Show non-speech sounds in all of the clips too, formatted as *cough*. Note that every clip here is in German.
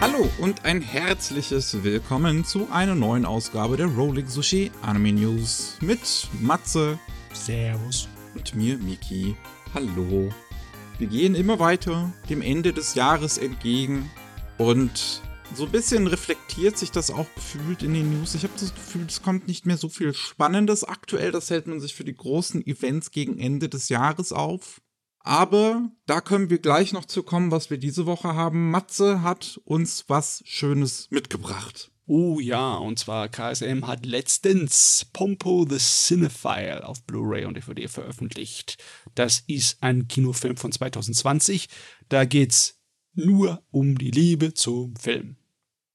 Hallo und ein herzliches Willkommen zu einer neuen Ausgabe der Rolling Sushi Anime News mit Matze Servus. und mir, Miki. Hallo. Wir gehen immer weiter dem Ende des Jahres entgegen und so ein bisschen reflektiert sich das auch gefühlt in den News. Ich habe das Gefühl, es kommt nicht mehr so viel Spannendes aktuell. Das hält man sich für die großen Events gegen Ende des Jahres auf. Aber da können wir gleich noch zu kommen, was wir diese Woche haben. Matze hat uns was Schönes mitgebracht. Oh ja, und zwar KSM hat letztens Pompo the Cinephile auf Blu-ray und DVD veröffentlicht. Das ist ein Kinofilm von 2020. Da geht's nur um die Liebe zum Film.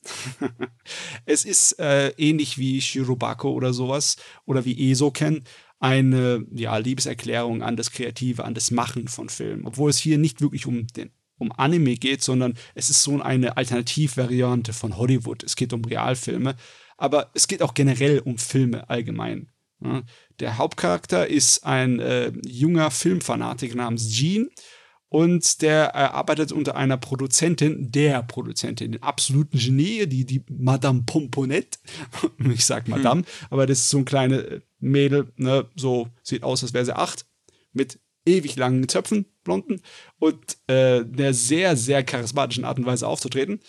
*laughs* es ist äh, ähnlich wie Shirobako oder sowas oder wie Esoken eine ja, Liebeserklärung an das Kreative, an das Machen von Filmen. Obwohl es hier nicht wirklich um den um Anime geht, sondern es ist so eine Alternativvariante von Hollywood. Es geht um Realfilme, aber es geht auch generell um Filme allgemein. Ja. Der Hauptcharakter ist ein äh, junger Filmfanatiker namens Gene und der äh, arbeitet unter einer Produzentin, der Produzentin, den absoluten Genie, die, die Madame Pomponette. *laughs* ich sag Madame, hm. aber das ist so ein kleine Mädel, ne, so sieht aus, als wäre sie acht, mit ewig langen Zöpfen, blonden und äh, der sehr, sehr charismatischen Art und Weise aufzutreten.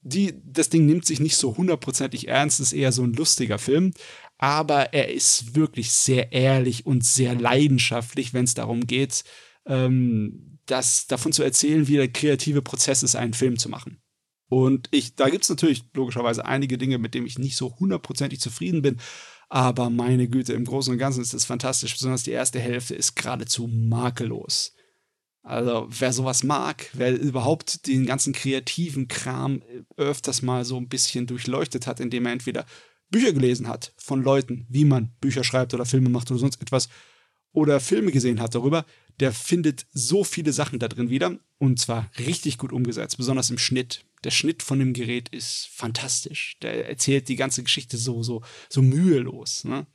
Die, das Ding nimmt sich nicht so hundertprozentig ernst, ist eher so ein lustiger Film, aber er ist wirklich sehr ehrlich und sehr leidenschaftlich, wenn es darum geht, ähm, das davon zu erzählen, wie der kreative Prozess ist, einen Film zu machen. Und ich, da gibt es natürlich logischerweise einige Dinge, mit denen ich nicht so hundertprozentig zufrieden bin. Aber meine Güte, im Großen und Ganzen ist das fantastisch. Besonders die erste Hälfte ist geradezu makellos. Also, wer sowas mag, wer überhaupt den ganzen kreativen Kram öfters mal so ein bisschen durchleuchtet hat, indem er entweder Bücher gelesen hat von Leuten, wie man Bücher schreibt oder Filme macht oder sonst etwas, oder Filme gesehen hat darüber, der findet so viele Sachen da drin wieder und zwar richtig gut umgesetzt, besonders im Schnitt. Der Schnitt von dem Gerät ist fantastisch. Der erzählt die ganze Geschichte so, so, so mühelos. Ne?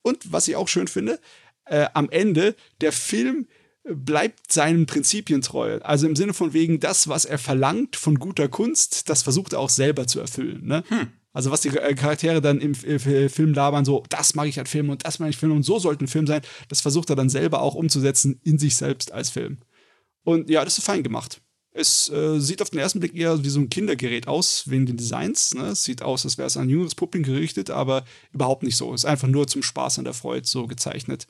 Und was ich auch schön finde, äh, am Ende, der Film bleibt seinen Prinzipien treu. Also im Sinne von wegen, das, was er verlangt von guter Kunst, das versucht er auch selber zu erfüllen. Ne? Hm. Also was die äh, Charaktere dann im äh, Film labern, so, das mag ich als Film und das mag ich Film und so sollte ein Film sein, das versucht er dann selber auch umzusetzen in sich selbst als Film. Und ja, das ist fein gemacht. Es äh, sieht auf den ersten Blick eher wie so ein Kindergerät aus, wegen den Designs. Ne? Es sieht aus, als wäre es an ein jüngeres Publikum gerichtet, aber überhaupt nicht so. Es ist einfach nur zum Spaß und der Freude so gezeichnet.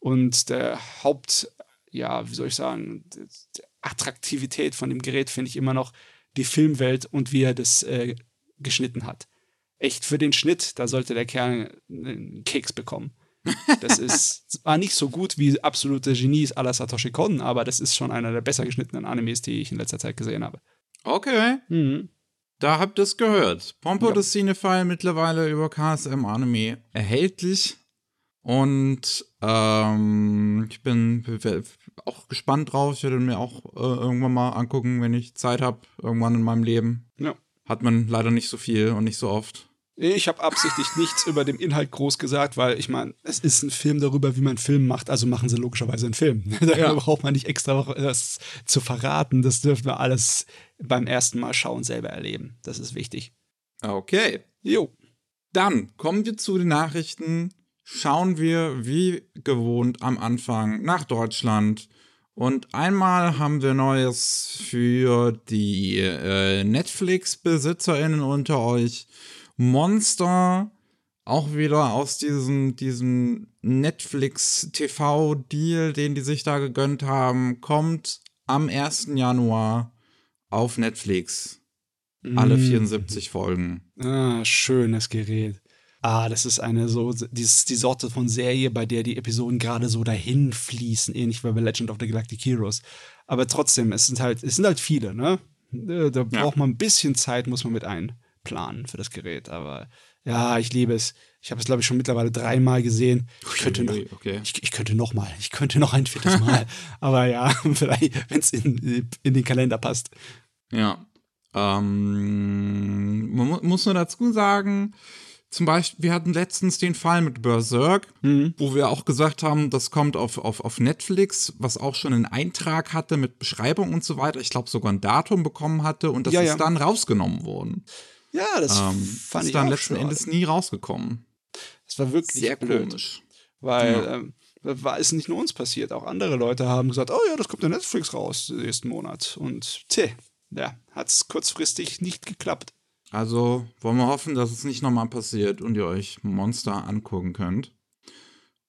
Und der Haupt, ja, wie soll ich sagen, Attraktivität von dem Gerät finde ich immer noch die Filmwelt und wie er das äh, geschnitten hat echt für den Schnitt, da sollte der Kerl einen Keks bekommen. Das ist *laughs* zwar nicht so gut wie absolute Genies à la Satoshi Kon, aber das ist schon einer der besser geschnittenen Animes, die ich in letzter Zeit gesehen habe. Okay. Mhm. Da habt ihr es gehört. Pompo ja. das Cinephile mittlerweile über KSM Anime erhältlich. Und ähm, ich bin auch gespannt drauf. Ich werde mir auch äh, irgendwann mal angucken, wenn ich Zeit habe, irgendwann in meinem Leben. Ja. Hat man leider nicht so viel und nicht so oft. Ich habe absichtlich nichts über den Inhalt groß gesagt, weil ich meine, es ist ein Film darüber, wie man Film macht, also machen sie logischerweise einen Film. *laughs* da ja. braucht man nicht extra das zu verraten. Das dürfen wir alles beim ersten Mal schauen selber erleben. Das ist wichtig. Okay. Jo. Dann kommen wir zu den Nachrichten. Schauen wir wie gewohnt am Anfang nach Deutschland. Und einmal haben wir Neues für die äh, Netflix-BesitzerInnen unter euch. Monster auch wieder aus diesem, diesem Netflix-TV-Deal, den die sich da gegönnt haben, kommt am 1. Januar auf Netflix. Mm. Alle 74 Folgen. Ah, schönes Gerät. Ah, das ist eine so, die, die Sorte von Serie, bei der die Episoden gerade so dahin fließen, ähnlich wie bei Legend of the Galactic Heroes. Aber trotzdem, es sind halt, es sind halt viele, ne? Da ja. braucht man ein bisschen Zeit, muss man mit ein planen für das Gerät. Aber ja, ich liebe es. Ich habe es, glaube ich, schon mittlerweile dreimal gesehen. Ich könnte noch, okay. ich, ich, könnte noch mal. Ich könnte noch ein viertes Mal. *laughs* Aber ja, *laughs* vielleicht, wenn es in, in den Kalender passt. Ja. Ähm, man mu muss nur dazu sagen, zum Beispiel, wir hatten letztens den Fall mit Berserk, Mhm. wo wir auch gesagt haben, das kommt auf, auf, auf Netflix, was auch schon einen Eintrag hatte mit Beschreibung und so weiter. Ich glaube sogar ein Datum bekommen hatte und das Ja, ist ja. dann rausgenommen worden. Ja, das Ähm, fand ist ich dann letzten schade. Endes nie rausgekommen. Das war wirklich Sehr blöd. komisch. Weil Ja. ähm, war ist nicht nur uns passiert, auch andere Leute haben gesagt, oh ja, das kommt in Netflix raus nächsten Monat. Und tja, ja, hat es kurzfristig nicht geklappt. Also wollen wir hoffen, dass es nicht nochmal passiert und ihr euch Monster angucken könnt.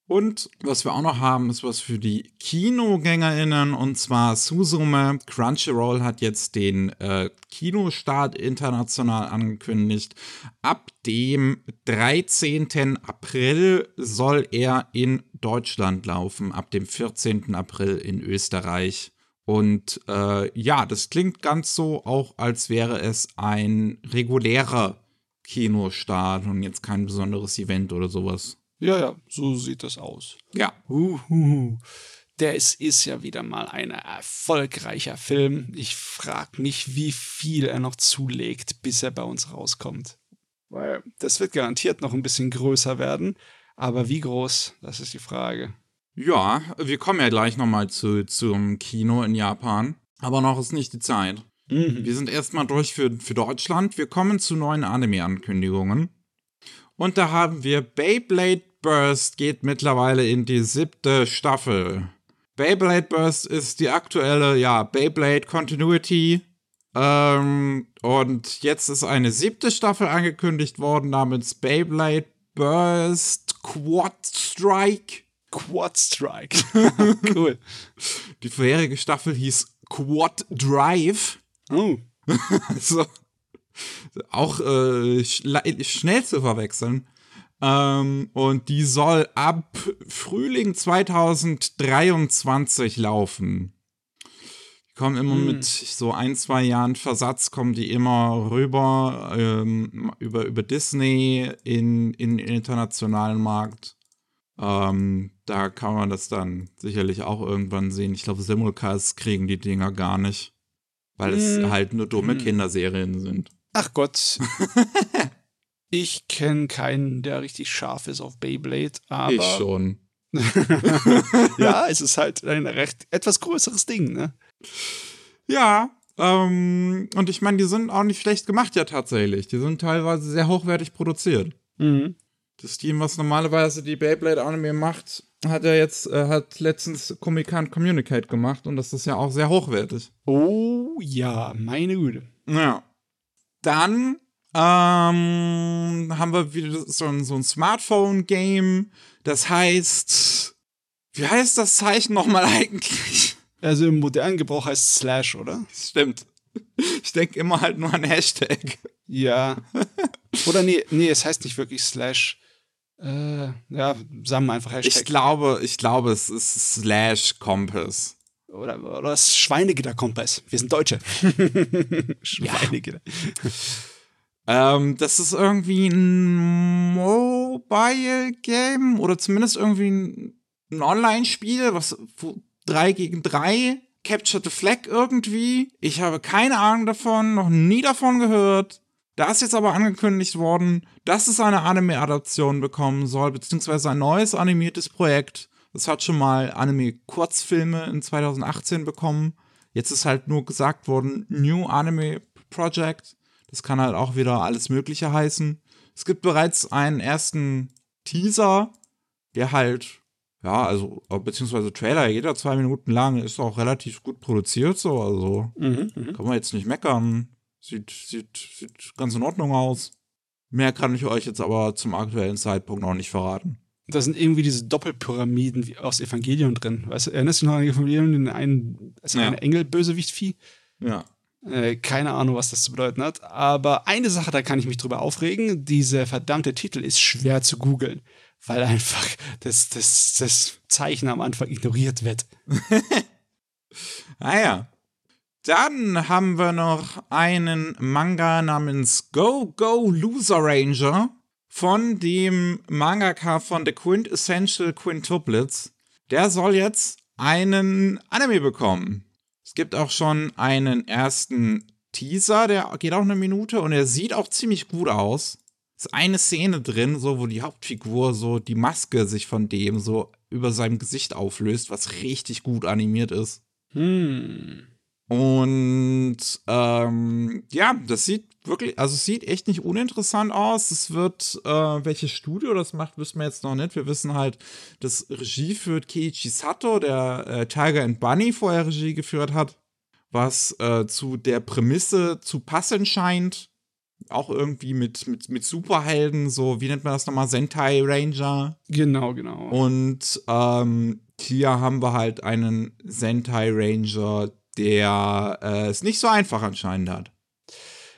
Und was wir auch noch haben, ist was für die KinogängerInnen und zwar Susume. Crunchyroll hat jetzt den äh, Kinostart international angekündigt. Ab dem 13. April soll er in Deutschland laufen, ab dem 14. April in Österreich. Und äh, ja, das klingt ganz so, auch als wäre es ein regulärer Kinostart und jetzt kein besonderes Event oder sowas. Ja, ja, so sieht das aus. Ja. Uhuhu. Das ist ja wieder mal ein erfolgreicher Film. Ich frage mich, wie viel er noch zulegt, bis er bei uns rauskommt. Weil das wird garantiert noch ein bisschen größer werden. Aber wie groß, das ist die Frage. Ja, wir kommen ja gleich nochmal zu, zum Kino in Japan. Aber noch ist nicht die Zeit. Mhm. Wir sind erstmal durch für, für Deutschland. Wir kommen zu neuen Anime-Ankündigungen. Und da haben wir Beyblade Burst geht mittlerweile in die siebte Staffel. Beyblade Burst ist die aktuelle, ja, Beyblade Continuity. Ähm, und jetzt ist eine siebte Staffel angekündigt worden namens Beyblade Burst Quad Strike. Quad Strike. *laughs* cool. Die vorherige Staffel hieß Quad Drive. Oh. *laughs* Also auch äh, schnell zu verwechseln. Ähm, und die soll ab Frühling 2023 laufen. Die kommen immer Hm. mit so ein, zwei Jahren Versatz, kommen die immer rüber ähm, über, über Disney in, in den internationalen Markt. Ähm, da kann man das dann sicherlich auch irgendwann sehen. Ich glaube, Simulcast kriegen die Dinger gar nicht. Weil es Hm. halt nur dumme Hm. Kinderserien sind. Ach Gott. *laughs* ich kenne keinen, der richtig scharf ist auf Beyblade, aber ich schon. *laughs* ja, *laughs* es ist halt ein recht etwas größeres Ding, ne? Ja, ähm, und ich meine, die sind auch nicht schlecht gemacht, ja, tatsächlich. Die sind teilweise sehr hochwertig produziert. Mhm. Das Team, was normalerweise die Beyblade Anime macht, hat ja jetzt, äh, hat letztens Comic Con Communicate gemacht und das ist ja auch sehr hochwertig. Oh ja, meine Güte. Ja. Dann ähm, haben wir wieder so ein, so ein Smartphone-Game. Das heißt, wie heißt das Zeichen nochmal *laughs* eigentlich? Also im modernen Gebrauch heißt es Slash, oder? Stimmt. Ich denke immer halt nur an Hashtag. Ja. Oder nee, nee, es heißt nicht wirklich Slash. Äh, ja, sagen wir einfach Hashtag. Ich glaube, ich glaube, es ist Slash Compass. oder, oder das Schweinegitterkompass. Wir sind Deutsche. *laughs* Schweinegitter. *laughs* Ähm, das ist irgendwie ein Mobile Game oder zumindest irgendwie ein, ein Online-Spiel, was wo, 3 gegen 3 Capture the Flag irgendwie. Ich habe keine Ahnung davon, noch nie davon gehört. Da ist jetzt aber angekündigt worden, dass es eine Anime-Adaption bekommen soll, beziehungsweise ein neues animiertes Projekt. Das hat schon mal Anime-Kurzfilme in 2018 bekommen. Jetzt ist halt nur gesagt worden, New Anime Project. Das kann halt auch wieder alles Mögliche heißen. Es gibt bereits einen ersten Teaser, der halt, ja, also, beziehungsweise Trailer, jeder zwei Minuten lang, ist auch relativ gut produziert, so, also Mhm, mhm. kann man jetzt nicht meckern. Sieht, sieht, sieht ganz in Ordnung aus. Mehr kann ich euch jetzt aber zum aktuellen Zeitpunkt noch nicht verraten. Da sind irgendwie diese Doppelpyramiden wie aus Evangelion drin. Weißt du, erinnerst du dich noch an Evangelion, den einen, also Ja. ein Engel-Bösewicht-Vieh? Ja. Äh, keine Ahnung, was das zu bedeuten hat. Aber eine Sache, da kann ich mich drüber aufregen. Dieser verdammte Titel ist schwer zu googeln, weil einfach das, das, das Zeichen am Anfang ignoriert wird. *laughs* Ah ja. Dann haben wir noch einen Manga namens Go Go Loser Ranger von dem Mangaka von The Quintessential Quintuplets. Der soll jetzt einen Anime bekommen. Es gibt auch schon einen ersten Teaser, der geht auch eine Minute und er sieht auch ziemlich gut aus. ist eine Szene drin, so wo die Hauptfigur so die Maske sich von dem so über seinem Gesicht auflöst, was richtig gut animiert ist. Hm. Und ähm, ja, das sieht wirklich, also es sieht echt nicht uninteressant aus. Es wird, äh, welches Studio das macht, wissen wir jetzt noch nicht. Wir wissen halt, dass Regie führt Keiichi Sato, der äh, Tiger and Bunny vorher Regie geführt hat, was äh, zu der Prämisse zu passen scheint. Auch irgendwie mit, mit, mit Superhelden, so, wie nennt man das nochmal? Sentai Ranger. Genau, genau. Und ähm, hier haben wir halt einen Sentai Ranger, der äh, es nicht so einfach anscheinend hat.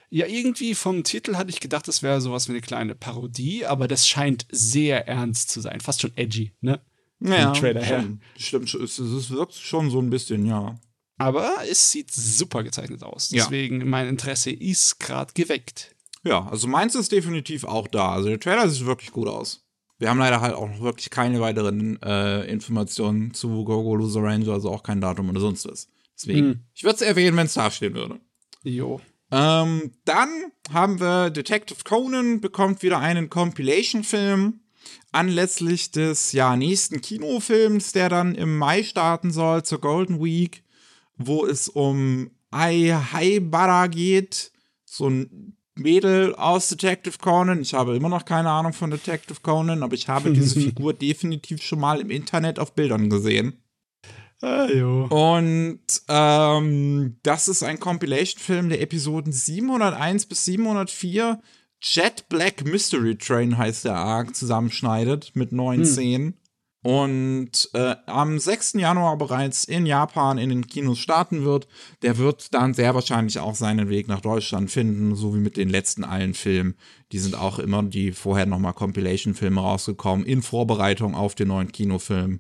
Ja, irgendwie vom Titel hatte ich gedacht, das wäre sowas wie eine kleine Parodie, aber das scheint sehr ernst zu sein. Fast schon edgy, ne? Ja, Trailer her. schon. Stimmt, es, es wirkt schon so ein bisschen, ja. Aber es sieht super gezeichnet aus. Ja. Deswegen mein Interesse ist gerade geweckt. Ja, also meins ist definitiv auch da. Also der Trailer sieht wirklich gut aus. Wir haben leider halt auch noch wirklich keine weiteren äh, Informationen zu Gogo Loser Ranger, also auch kein Datum oder sonst was. Deswegen, Hm. ich würde es erwähnen, wenn es da stehen würde. Jo. Ähm, dann haben wir Detective Conan bekommt wieder einen Compilation-Film anlässlich des ja, nächsten Kinofilms, der dann im Mai starten soll zur Golden Week, wo es um Ai Haibara geht, so ein Mädel aus Detective Conan. Ich habe immer noch keine Ahnung von Detective Conan, aber ich habe diese *laughs* Figur definitiv schon mal im Internet auf Bildern gesehen. Ah. Und ähm, das ist ein Compilation-Film der Episoden 701 bis 704. Jet Black Mystery Train heißt der Arc, zusammenschneidet mit neun Szenen. Und äh, am 6. Januar bereits in Japan in den Kinos starten wird. Der wird dann sehr wahrscheinlich auch seinen Weg nach Deutschland finden, so wie mit den letzten allen Filmen. Die sind auch immer die vorher nochmal Compilation-Filme rausgekommen, in Vorbereitung auf den neuen Kinofilm.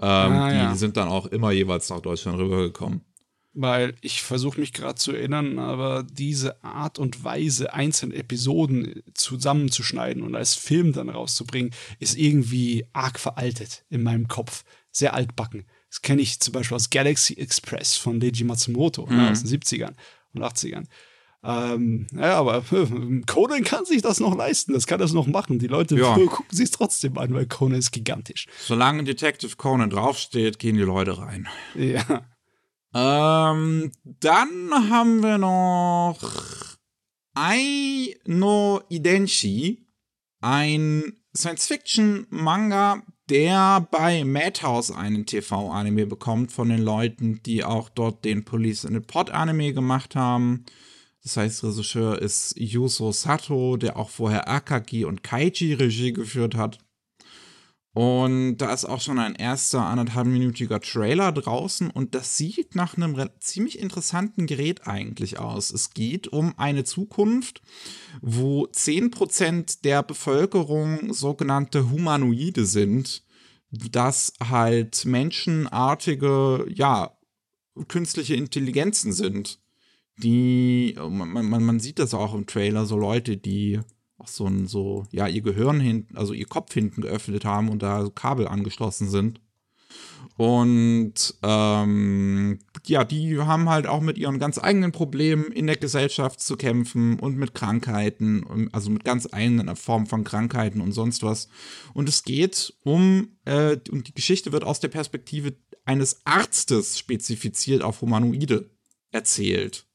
Ähm, Ah, die ja. sind dann auch immer jeweils nach Deutschland rübergekommen. Weil ich versuche mich gerade zu erinnern, aber diese Art und Weise, einzelne Episoden zusammenzuschneiden und als Film dann rauszubringen, ist irgendwie arg veraltet in meinem Kopf. Sehr altbacken. Das kenne ich zum Beispiel aus Galaxy Express von Leiji Matsumoto ne, aus den 70ern und 80ern. Ähm, ja, aber *laughs* Conan kann sich das noch leisten, das kann das noch machen. Die Leute Ja. *laughs* gucken sich trotzdem an, weil Conan ist gigantisch. Solange Detective Conan draufsteht, gehen die Leute rein. Ja. Ähm, dann haben wir noch Ai no Idenshi, ein Science-Fiction-Manga, der bei Madhouse einen TV-Anime bekommt von den Leuten, die auch dort den Police in the Pod-Anime gemacht haben. Das heißt, Regisseur ist Yuso Sato, der auch vorher Akagi und Kaiji Regie geführt hat. Und da ist auch schon ein erster anderthalbminütiger Trailer draußen und das sieht nach einem ziemlich interessanten Gerät eigentlich aus. Es geht um eine Zukunft, wo 10% der Bevölkerung sogenannte Humanoide sind, das halt menschenartige, ja, künstliche Intelligenzen sind. Die, man, man, man sieht das auch im Trailer, so Leute, die auch so ein, so, ja, ihr Gehirn hinten, also ihr Kopf hinten geöffnet haben und da Kabel angeschlossen sind. Und ähm, ja, die haben halt auch mit ihren ganz eigenen Problemen in der Gesellschaft zu kämpfen und mit Krankheiten, und- also mit ganz eigenen Formen von Krankheiten und sonst was. Und es geht um, äh, und die Geschichte wird aus der Perspektive eines Arztes spezifiziert auf Humanoide erzählt.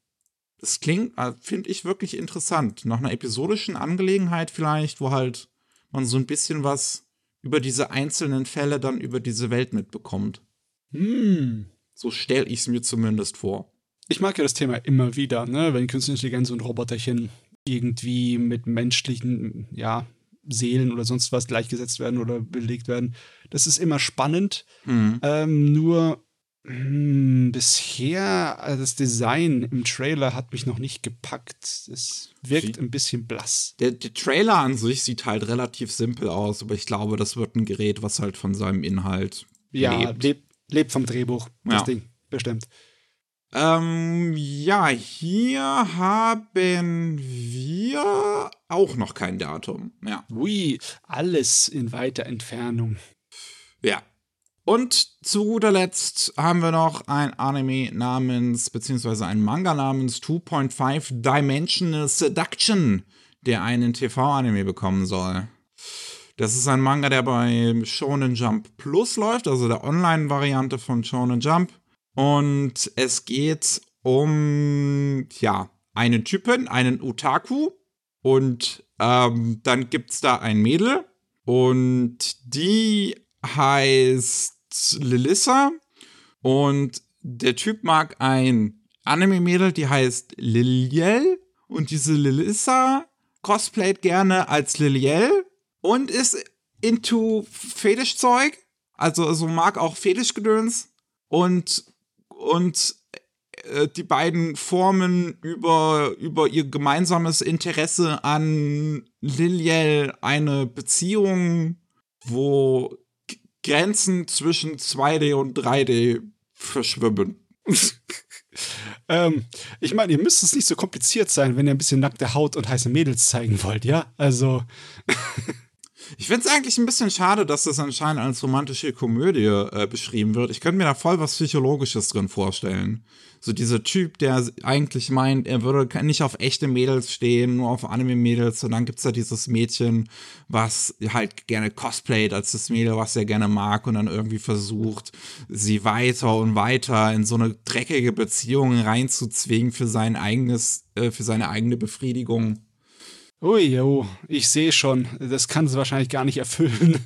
Das klingt, äh, finde ich, wirklich interessant. Nach einer episodischen Angelegenheit vielleicht, wo halt man so ein bisschen was über diese einzelnen Fälle dann über diese Welt mitbekommt. Hm. So stelle ich es mir zumindest vor. Ich mag ja das Thema immer wieder, ne? wenn Künstliche Intelligenz und Roboterchen irgendwie mit menschlichen, ja, Seelen oder sonst was gleichgesetzt werden oder belegt werden. Das ist immer spannend. Mhm. Ähm, nur bisher, äh, das Design im Trailer hat mich noch nicht gepackt. Es wirkt Wie- ein bisschen blass. Der, der Trailer an sich sieht halt relativ simpel aus, aber ich glaube, das wird ein Gerät, was halt von seinem Inhalt Ja, lebt. lebt, lebt vom Drehbuch, das Ja. Ding. Bestimmt. Ähm, ja, hier haben wir auch noch kein Datum. Ja. Ui, alles in weiter Entfernung. Ja. Und zu guter Letzt haben wir noch ein Anime namens, beziehungsweise ein Manga namens 2.5 Dimensional Seduction, der einen TV-Anime bekommen soll. Das ist ein Manga, der bei Shonen Jump Plus läuft, also der Online-Variante von Shonen Jump. Und es geht um, ja, einen Typen, einen Otaku. Und ähm, dann gibt es da ein Mädel. Und die heißt Lilissa. Und der Typ mag ein Anime-Mädel, die heißt Liliel. Und diese Lilissa cosplayt gerne als Liliel und ist into Fetischzeug. Also, also mag auch Fetischgedöns. Und, und äh, die beiden formen über, über ihr gemeinsames Interesse an Liliel eine Beziehung, wo Grenzen zwischen 2D und 3D verschwimmen. *laughs* ähm, ich meine, ihr müsst es nicht so kompliziert sein, wenn ihr ein bisschen nackte Haut und heiße Mädels zeigen wollt, ja? Also. Ich finde es eigentlich ein bisschen schade, dass das anscheinend als romantische Komödie äh, beschrieben wird. Ich könnte mir da voll was Psychologisches drin vorstellen. So dieser Typ, der eigentlich meint, er würde nicht auf echte Mädels stehen, nur auf Anime-Mädels. Und dann gibt es da dieses Mädchen, was halt gerne cosplayt als das Mädel, was er gerne mag und dann irgendwie versucht, sie weiter und weiter in so eine dreckige Beziehung reinzuzwingen für sein eigenes, äh, für seine eigene Befriedigung. Ui, jo, ich sehe schon, das kann sie wahrscheinlich gar nicht erfüllen.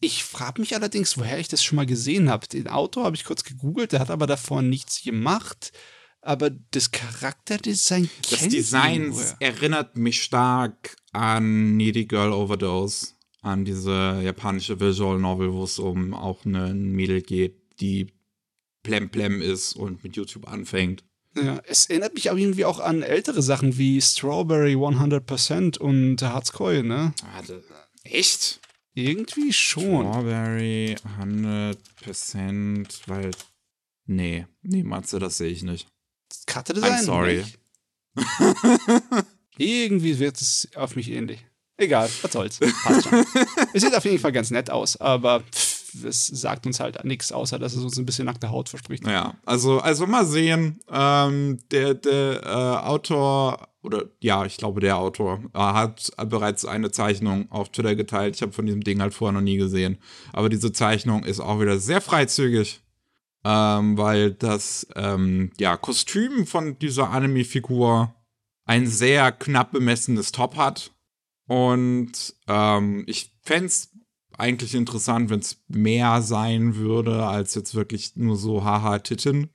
Ich frage mich allerdings, woher ich das schon mal gesehen habe. Den Autor habe ich kurz gegoogelt, der hat aber davor nichts gemacht. Aber das Charakterdesign Das Design erinnert mich stark an Needy Girl Overdose, an diese japanische Visual Novel, wo es um auch eine Mädel geht, die plemplem ist und mit YouTube anfängt. Ja, es erinnert mich aber irgendwie auch an ältere Sachen wie Strawberry 100% und Harzkoi, ne? Warte, echt? Irgendwie schon. Strawberry 100%, weil. Nee, nee, Matze, das sehe ich nicht. Das Karte Design? I'm sorry. *laughs* irgendwie wird es auf mich ähnlich. Egal, was soll's. Passt schon. es sieht auf jeden Fall ganz nett aus, aber pff, es sagt uns halt nichts, außer dass es uns ein bisschen nackte Haut verspricht. Ja, also, also mal sehen. Ähm, der der äh, Autor, oder ja, ich glaube, der Autor äh, hat bereits eine Zeichnung auf Twitter geteilt. Ich habe von diesem Ding halt vorher noch nie gesehen. Aber diese Zeichnung ist auch wieder sehr freizügig. Ähm, weil das ähm, ja, Kostüm von dieser Anime-Figur ein sehr knapp bemessenes Top hat. Und ähm, ich fände es eigentlich interessant, wenn es mehr sein würde, als jetzt wirklich nur so haha Titten.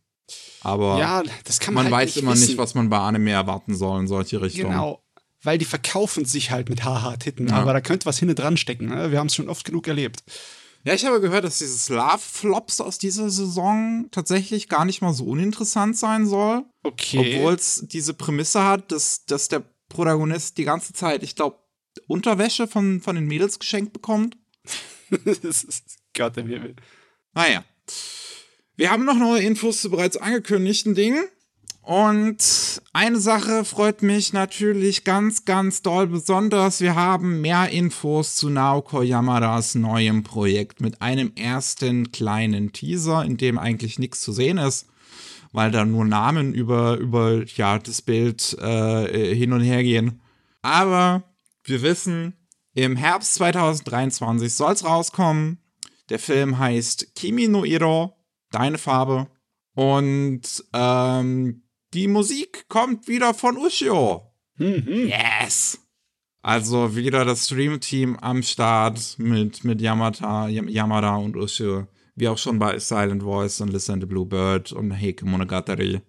Aber ja, man, man halt weiß nicht immer wissen. nicht, was man bei Anime erwarten soll in solche Richtungen. Genau. Weil die verkaufen sich halt mit haha Titten, Ja. aber da könnte was hinten dran stecken. Ne? Wir haben es schon oft genug erlebt. Ja, ich habe gehört, dass dieses Love-Flops aus dieser Saison tatsächlich gar nicht mal so uninteressant sein soll. Okay. Obwohl es diese Prämisse hat, dass, dass der Protagonist die ganze Zeit, ich glaube, Unterwäsche von, von den Mädels geschenkt bekommt. *laughs* das ist Gott im Himmel. Naja. Wir haben noch neue Infos zu bereits angekündigten Dingen. Und eine Sache freut mich natürlich ganz, ganz doll besonders. Wir haben mehr Infos zu Naoko Yamadas neuem Projekt mit einem ersten kleinen Teaser, in dem eigentlich nichts zu sehen ist, weil da nur Namen über, über ja, das Bild äh, hin und her gehen. Aber wir wissen, im Herbst 2023 soll es rauskommen. Der Film heißt Kimi no Iro, Deine Farbe. Und ähm, die Musik kommt wieder von Ushio. Mhm. Yes! Also wieder das Stream-Team am Start mit, mit Yamata, Yam- Yamada und Ushio. Wie auch schon bei Silent Voice und Listen to Blue Bird und Heike Monogatari.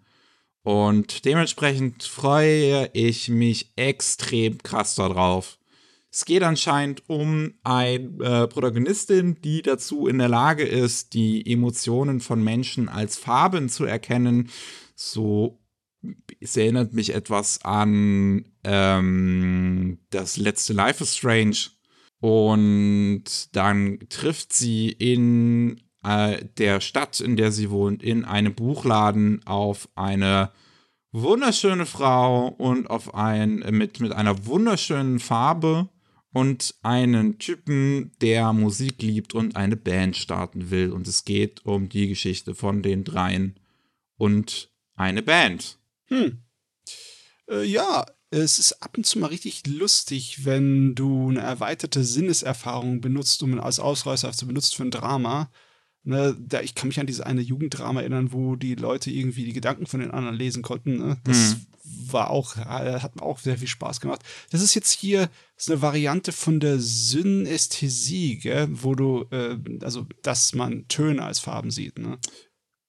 Und dementsprechend freue ich mich extrem krass darauf. Es geht anscheinend um eine äh, Protagonistin, die dazu in der Lage ist, die Emotionen von Menschen als Farben zu erkennen. So, es erinnert mich etwas an ähm, das letzte Life is Strange. Und dann trifft sie in äh, der Stadt, in der sie wohnt, in einem Buchladen auf eine wunderschöne Frau und auf ein mit, mit einer wunderschönen Farbe und einen Typen, der Musik liebt und eine Band starten will. Und es geht um die Geschichte von den dreien und eine Band. Hm. Äh, ja, es ist ab und zu mal richtig lustig, wenn du eine erweiterte Sinneserfahrung benutzt, um als Ausreißer zu benutzt für ein Drama. Ne, da, ich kann mich an diese eine Jugenddrama erinnern, wo die Leute irgendwie die Gedanken von den anderen lesen konnten. Ne? Das mhm. War auch, äh, hat mir auch sehr viel Spaß gemacht. Das ist jetzt hier ist eine Variante von der Synästhesie, gell? wo du, äh, also, dass man Töne als Farben sieht. Ne?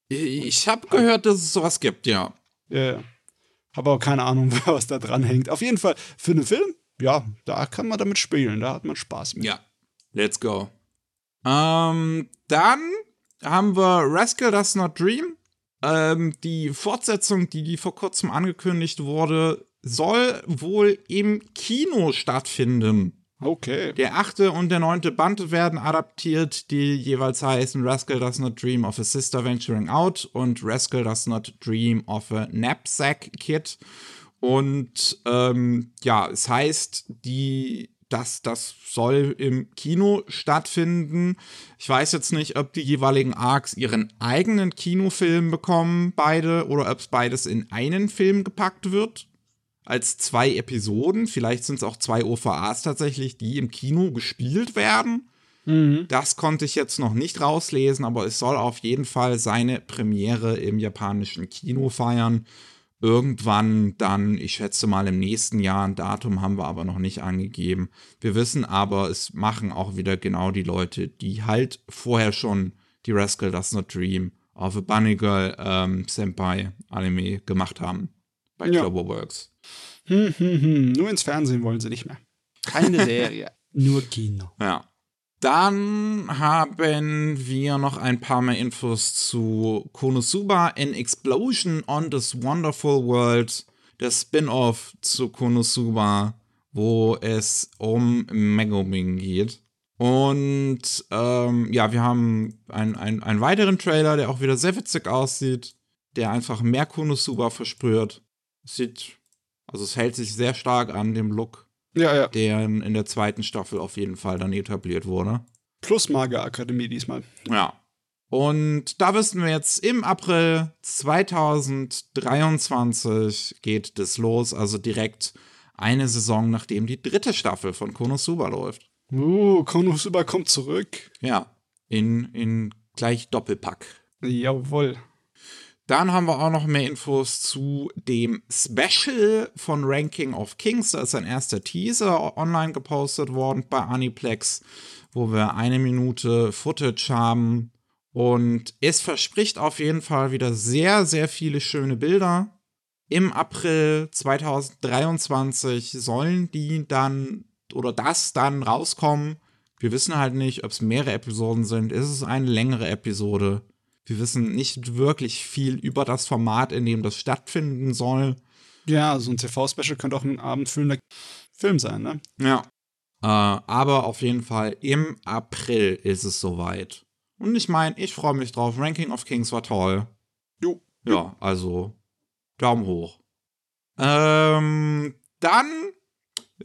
Ich habe gehört, dass es sowas gibt, ja. Ja. Habe auch keine Ahnung, *laughs* was da dran hängt. Auf jeden Fall für einen Film, ja, da kann man damit spielen, da hat man Spaß mit. Ja, let's go. Ähm, dann haben wir Rascal Does Not Dream. Ähm, die Fortsetzung, die vor kurzem angekündigt wurde, soll wohl im Kino stattfinden. Okay. Der achte und der neunte Band werden adaptiert, die jeweils heißen Rascal Does Not Dream of a Sister Venturing Out und Rascal Does Not Dream of a Knapsack Kid. Und ähm, ja, es heißt, die das, das soll im Kino stattfinden. Ich weiß jetzt nicht, ob die jeweiligen Arcs ihren eigenen Kinofilm bekommen, beide, oder ob es beides in einen Film gepackt wird. Als zwei Episoden. Vielleicht sind es auch zwei OVAs tatsächlich, die im Kino gespielt werden. Mhm. Das konnte ich jetzt noch nicht rauslesen, aber es soll auf jeden Fall seine Premiere im japanischen Kino feiern irgendwann dann, ich schätze mal im nächsten Jahr, ein Datum haben wir aber noch nicht angegeben. Wir wissen aber, es machen auch wieder genau die Leute, die halt vorher schon die Rascal Does Not Dream of a Bunny Girl ähm, Senpai Anime gemacht haben bei ja. Cloverworks. Hm, hm, hm. Nur ins Fernsehen wollen sie nicht mehr. *laughs* Keine Serie, nur Kino. Ja. Dann haben wir noch ein paar mehr Infos zu Konosuba in Explosion on this Wonderful World, der Spin-off zu Konosuba, wo es um Megumin geht. Und ähm, ja, wir haben einen, einen weiteren Trailer, der auch wieder sehr witzig aussieht, der einfach mehr Konosuba versprüht. Sieht, also es hält sich sehr stark an dem Look ja, ja. Der in der zweiten Staffel auf jeden Fall dann etabliert wurde. Plus Mager Akademie diesmal. Ja. Und da wissen wir jetzt, im April 2023 geht das los, also direkt eine Saison, nachdem die dritte Staffel von Konosuba läuft. Uh, Konosuba kommt zurück. Ja, in, in gleich Doppelpack. Jawohl. Dann haben wir auch noch mehr Infos zu dem Special von Ranking of Kings. Da ist ein erster Teaser online gepostet worden bei Aniplex, wo wir eine Minute Footage haben. Und es verspricht auf jeden Fall wieder sehr, sehr viele schöne Bilder. Im April 2023 sollen die dann oder das dann rauskommen. Wir wissen halt nicht, ob es mehrere Episoden sind. Ist es eine längere Episode? Wir wissen nicht wirklich viel über das Format, in dem das stattfinden soll. Ja, so ein TV-Special könnte auch ein abendfüllender Film sein, ne? Ja. Äh, aber auf jeden Fall im April ist es soweit. Und ich meine, ich freue mich drauf. Ranking of Kings war toll. Jo. Ja, also Daumen hoch. Ähm, dann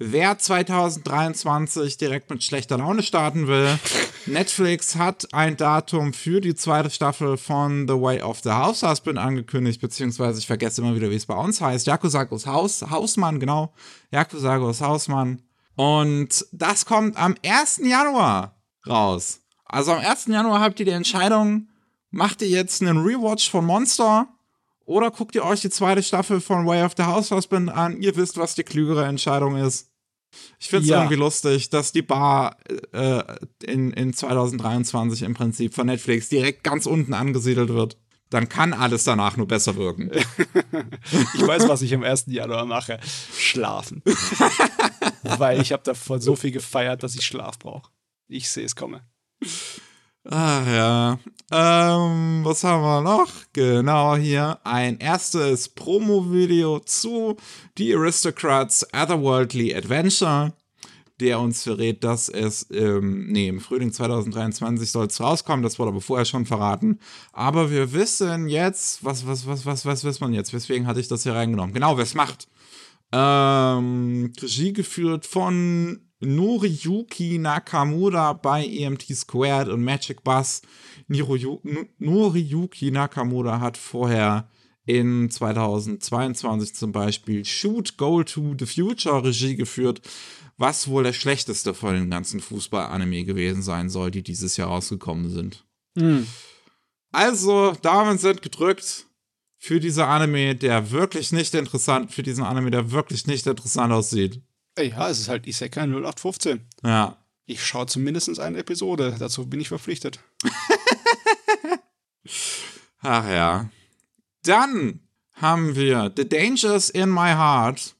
Wer 2023 direkt mit schlechter Laune starten will, *laughs* Netflix hat ein Datum für die zweite Staffel von The Way of the House Husband angekündigt, beziehungsweise ich vergesse immer wieder, wie es bei uns heißt. Yakusagos Haus, Hausmann, genau. Yakusagos Hausmann. Und das kommt am 1. Januar raus. Also am 1. Januar habt ihr die Entscheidung, macht ihr jetzt einen Rewatch von Monster oder guckt ihr euch die zweite Staffel von Way of the House Husband an. Ihr wisst, was die klügere Entscheidung ist. Ich finde es ja. irgendwie lustig, dass die Bar äh, in, in 2023 im Prinzip von Netflix direkt ganz unten angesiedelt wird. Dann kann alles danach nur besser wirken. *laughs* ich weiß, was ich am 1. Januar mache. Schlafen. *laughs* Weil ich habe davor so viel gefeiert, dass ich Schlaf brauche. Ich sehe es komme. Ach ja. Ähm, was haben wir noch? Genau hier ein erstes Promo-Video zu The Aristocrats Otherworldly Adventure, der uns verrät, dass es ähm, nee, im Frühling 2023 soll es rauskommen. Das wurde aber vorher schon verraten. Aber wir wissen jetzt, was, was, was, was, was weiß man jetzt? Weswegen hatte ich das hier reingenommen? Genau, wer es macht. Ähm, Regie geführt von Noriyuki Nakamura bei EMT Squared und Magic Bus. Noriyuki Nakamura hat vorher in 2022 zum Beispiel Shoot Goal to the Future Regie geführt, was wohl der schlechteste von den ganzen Fußball-Anime gewesen sein soll, die dieses Jahr rausgekommen sind. Hm. Also, Daumen sind gedrückt für diese Anime, der wirklich nicht interessant, für diesen Anime, der wirklich nicht interessant aussieht. Ja, es ist halt Isekai 0815. Ja. Ich schaue zumindest eine Episode. Dazu bin ich verpflichtet. *laughs* Ach ja. Dann haben wir The Dangers in My Heart.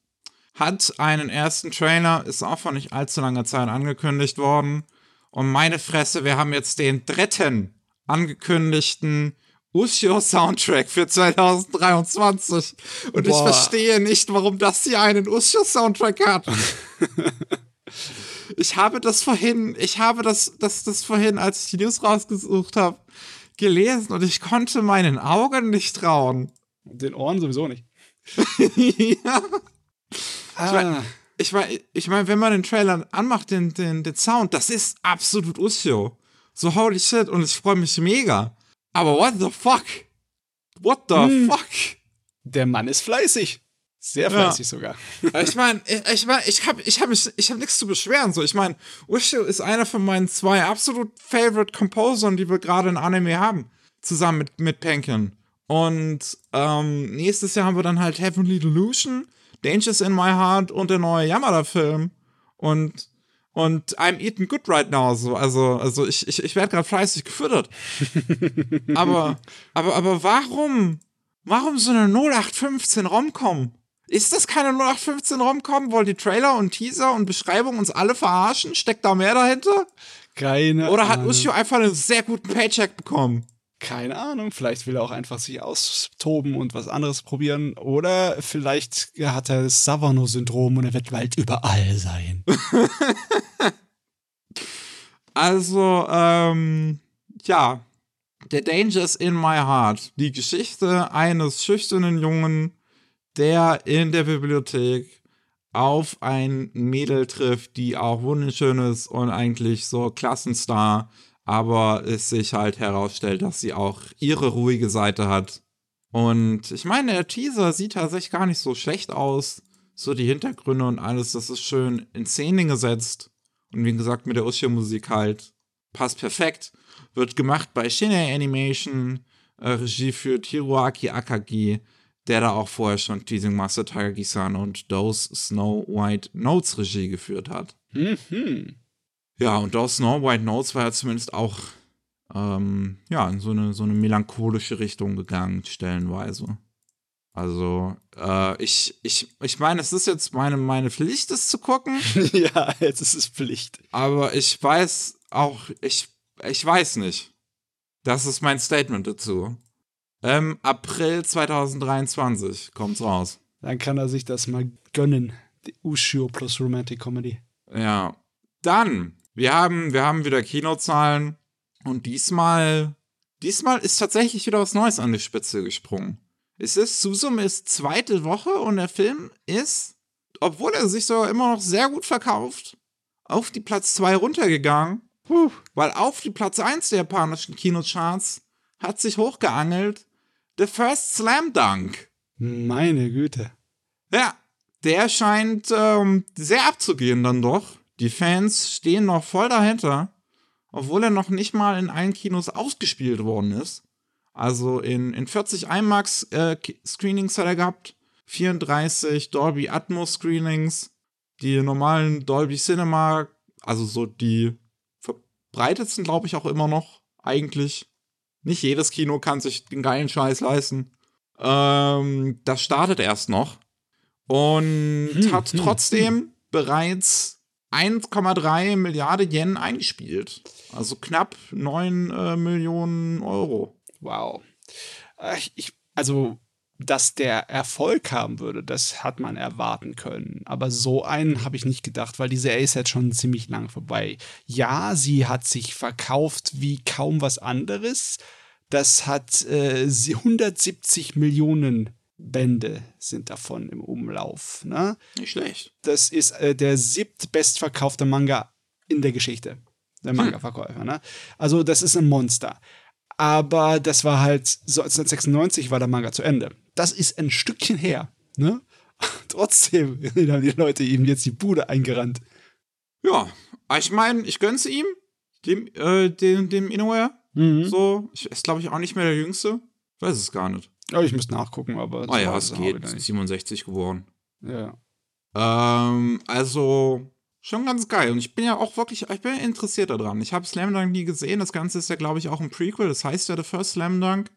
Hat einen ersten Trailer, ist auch vor nicht allzu langer Zeit angekündigt worden. Und meine Fresse, wir haben jetzt den dritten angekündigten Ushio-Soundtrack für 2023. Und Boah. ich verstehe nicht, warum das hier einen Ushio-Soundtrack hat. *laughs* ich habe das vorhin, ich habe das, das, das vorhin, als ich die News rausgesucht habe, gelesen und ich konnte meinen Augen nicht trauen. Den Ohren sowieso nicht. *laughs* ja. Ah. Ich meine, ich mein, ich mein, wenn man den Trailer anmacht, den, den, den Sound, das ist absolut Ushio. So holy shit und ich freue mich mega. Aber what the fuck? What the hm. fuck? Der Mann ist fleißig. Sehr fleißig ja. sogar. ich meine, ich, ich, mein, ich habe ich hab ich hab nichts zu beschweren. So. Ich meine, Ushio ist einer von meinen zwei absolut favorite Composern, die wir gerade in Anime haben. Zusammen mit, mit Penkin. Und ähm, nächstes Jahr haben wir dann halt Heavenly Delusion, Dangers in My Heart und der neue Yamada-Film. Und, und I'm eating good right now. So. Also, also ich, ich, ich werde gerade fleißig gefüttert. *laughs* aber, aber, aber warum? Warum so eine 0815 Romcom? Ist das keine 0815 Romcom? Wollen die Trailer und Teaser und Beschreibung uns alle verarschen? Steckt da mehr dahinter? Keine Oder hat Ushio einfach einen sehr guten Paycheck bekommen? Keine Ahnung, vielleicht will er auch einfach sich austoben und was anderes probieren. Oder vielleicht hat er Savano-Syndrom und er wird bald überall sein. *laughs* also, ähm, ja. The Dangers in My Heart. Die Geschichte eines schüchternen Jungen, der in der Bibliothek auf ein Mädel trifft, die auch wunderschön ist und eigentlich so Klassenstar, aber es sich halt herausstellt, dass sie auch ihre ruhige Seite hat. Und ich meine, der Teaser sieht tatsächlich gar nicht so schlecht aus. So die Hintergründe und alles, das ist schön in Szene gesetzt. Und wie gesagt, mit der Ushio-Musik halt passt perfekt. Wird gemacht bei Shinei Animation. Äh, Regie führt Hiroaki Akagi der da auch vorher schon Teasing Master Takagi-san und Those Snow White Notes Regie geführt hat. Mhm. Ja, und Those Snow White Notes war ja zumindest auch ähm, ja, in so eine, so eine melancholische Richtung gegangen, stellenweise. Also, äh, ich, ich, ich meine, es ist jetzt meine, meine Pflicht, es zu gucken. *laughs* ja, jetzt ist es Pflicht. Aber ich weiß auch, ich, ich weiß nicht. Das ist mein Statement dazu. Ähm, April 2023 kommt's raus. Dann kann er sich das mal gönnen. Die Ushio plus Romantic Comedy. Ja. Dann, wir haben, wir haben wieder Kinozahlen und diesmal, diesmal ist tatsächlich wieder was Neues an die Spitze gesprungen. Es ist, Susum ist zweite Woche und der Film ist, obwohl er sich so immer noch sehr gut verkauft, auf die Platz 2 runtergegangen. Puh, weil auf die Platz 1 der japanischen Kinocharts hat sich hochgeangelt The First Slam Dunk. Meine Güte. Ja, der scheint ähm, sehr abzugehen dann doch. Die Fans stehen noch voll dahinter, obwohl er noch nicht mal in allen Kinos ausgespielt worden ist. Also in, in 40 IMAX-Screenings äh, hat er gehabt, 34 Dolby Atmos-Screenings, die normalen Dolby Cinema, also so die verbreitetsten, glaube ich, auch immer noch eigentlich. Nicht jedes Kino kann sich den geilen Scheiß leisten. Ähm, das startet erst noch und hm, hat hm, trotzdem hm. bereits 1,3 Milliarden Yen eingespielt. Also knapp 9 äh, Millionen Euro. Wow. Äh, ich, also, dass der Erfolg haben würde, das hat man erwarten können. Aber so einen habe ich nicht gedacht, weil diese jetzt schon ziemlich lang vorbei. Ja, sie hat sich verkauft wie kaum was anderes. Das hat äh, 170 Millionen Bände sind davon im Umlauf. Ne? Nicht schlecht. Das ist äh, der siebtbestverkaufte Manga in der Geschichte. Der hm. Manga-Verkäufer. Ne? Also, das ist ein Monster. Aber das war halt, so 1996 war der Manga zu Ende. das ist ein Stückchen her. Ne? *laughs* Trotzdem *laughs* haben die Leute ihm jetzt die Bude eingerannt. Ja, ich meine, ich gönn's ihm, dem, äh, dem, dem Inoue. Mhm. So, ich, ist glaube ich auch nicht mehr der Jüngste. Weiß es gar nicht. Ja, ich müsste nachgucken, aber. Ah ja, es geht. wieder nicht. 67 geworden. Ja. Ähm, also schon ganz geil. Und ich bin ja auch wirklich, ich bin ja interessiert daran. Ich habe Slam Dunk nie gesehen. Das Ganze ist ja, glaube ich, auch ein Prequel. Das heißt ja The First Slam Dunk.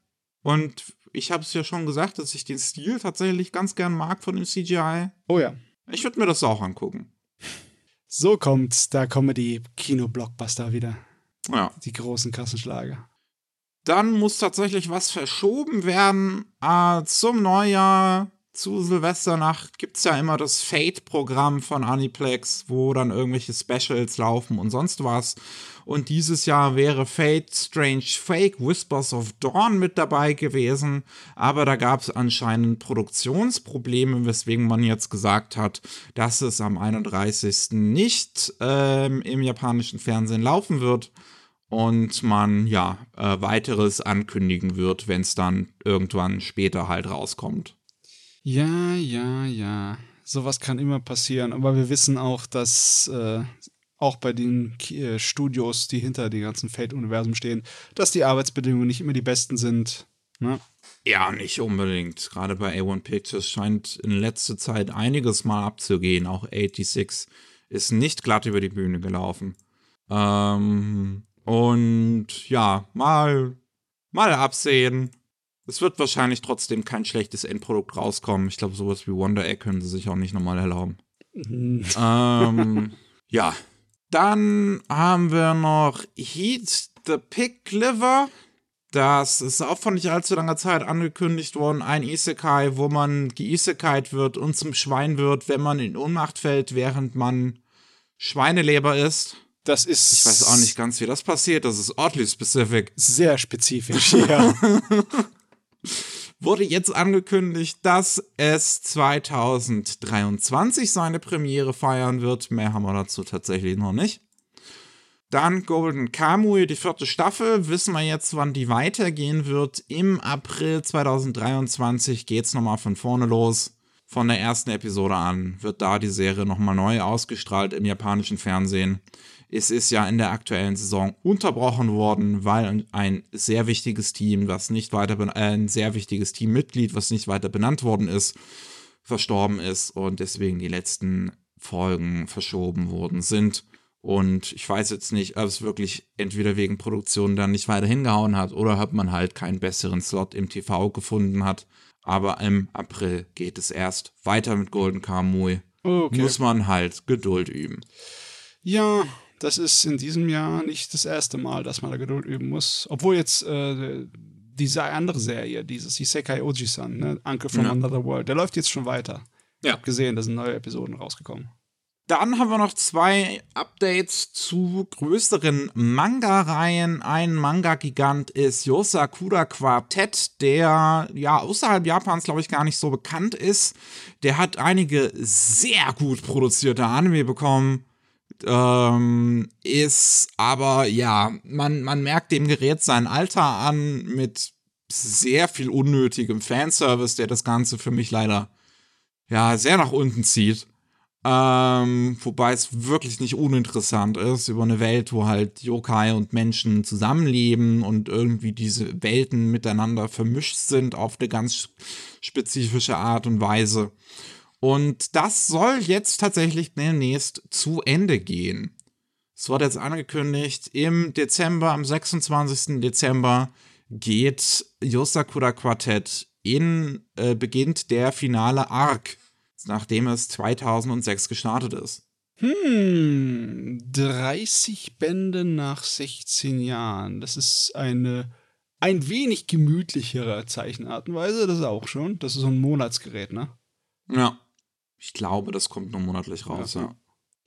Und ich habe es ja schon gesagt, dass ich den Stil tatsächlich ganz gern mag von dem CGI. Oh ja. Ich würde mir das auch angucken. So kommt der Comedy-Kino-Blockbuster wieder. Ja. Die großen Kassenschlager. Dann muss tatsächlich was verschoben werden. Äh, zum Neujahr, zu Silvesternacht, gibt es ja immer das Fate-Programm von Aniplex, wo dann irgendwelche Specials laufen und sonst was. Und dieses Jahr wäre Fate Strange Fake Whispers of Dawn mit dabei gewesen. Aber da gab es anscheinend Produktionsprobleme, weswegen man jetzt gesagt hat, dass es am 31. nicht ähm, im japanischen Fernsehen laufen wird und man ja äh, weiteres ankündigen wird, wenn es dann irgendwann später halt rauskommt. Ja, ja, ja. Sowas kann immer passieren. Aber wir wissen auch, dass äh, auch bei den äh, Studios, die hinter dem ganzen Fate-Universum stehen, dass die Arbeitsbedingungen nicht immer die besten sind. Ne? Ja, nicht unbedingt. Gerade bei A1 Pictures scheint in letzter Zeit einiges mal abzugehen. Auch 86 ist nicht glatt über die Bühne gelaufen. Ähm, und ja, mal, mal absehen. Es wird wahrscheinlich trotzdem kein schlechtes Endprodukt rauskommen. Ich glaube, sowas wie Wonder Egg können sie sich auch nicht nochmal erlauben. Mhm. ähm, *laughs* ja. Dann haben wir noch Heat the Pig Liver. Das ist auch vor nicht allzu langer Zeit angekündigt worden. Ein Isekai, wo man geisekait wird und zum Schwein wird, wenn man in Ohnmacht fällt, während man Schweineleber isst. Das ist. Ich weiß auch nicht ganz, wie das passiert. Das ist oddly specific. Sehr spezifisch, ja. *laughs* Wurde jetzt angekündigt, dass es 2023 seine Premiere feiern wird. Mehr haben wir dazu tatsächlich noch nicht. Dann Golden Kamui, die vierte Staffel. Wissen wir jetzt, wann die weitergehen wird. Im April 2023 geht's nochmal von vorne los. Von der ersten Episode an wird da die Serie nochmal neu ausgestrahlt im japanischen Fernsehen. Es ist ja in der aktuellen Saison unterbrochen worden, weil ein sehr wichtiges Team, was nicht weiter, äh, ein sehr wichtiges Teammitglied, was nicht weiter benannt worden ist, verstorben ist und deswegen die letzten Folgen verschoben worden sind. Und ich weiß jetzt nicht, ob es wirklich entweder wegen Produktion dann nicht weiter hingehauen hat oder ob man halt keinen besseren Slot im TV gefunden hat. Aber im April geht es erst weiter mit Golden Kamui. Okay. Muss man halt Geduld üben. Ja, das ist in diesem Jahr nicht das erste Mal, dass man da Geduld üben muss. Obwohl jetzt äh, diese andere Serie, dieses Isekai Oji-san, ne? Uncle from Ja. Another World, der läuft jetzt schon weiter. Ich Ja. habe gesehen, da sind neue Episoden rausgekommen. Dann haben wir noch zwei Updates zu größeren Manga-Reihen. Ein Manga-Gigant ist Yosakura Quartett, der ja außerhalb Japans, glaube ich, gar nicht so bekannt ist. Der hat einige sehr gut produzierte Anime bekommen. Ähm, ist aber, ja, man, man merkt dem Gerät sein Alter an mit sehr viel unnötigem Fanservice, der das Ganze für mich leider ja sehr nach unten zieht. Ähm, wobei es wirklich nicht uninteressant ist über eine Welt, wo halt Yokai und Menschen zusammenleben und irgendwie diese Welten miteinander vermischt sind auf eine ganz spezifische Art und Weise. Und das soll jetzt tatsächlich demnächst zu Ende gehen. Es wurde jetzt angekündigt, im Dezember, am 26. Dezember geht Yosakura Quartett in, äh, beginnt der finale Arc, nachdem es 2006 gestartet ist. Hm, 30 Bände nach 16 Jahren. Das ist eine ein wenig gemütlichere Zeichenartenweise, das ist auch schon. Das ist so ein Monatsgerät, ne? Ja. Ich glaube, das kommt nur monatlich raus, Ja.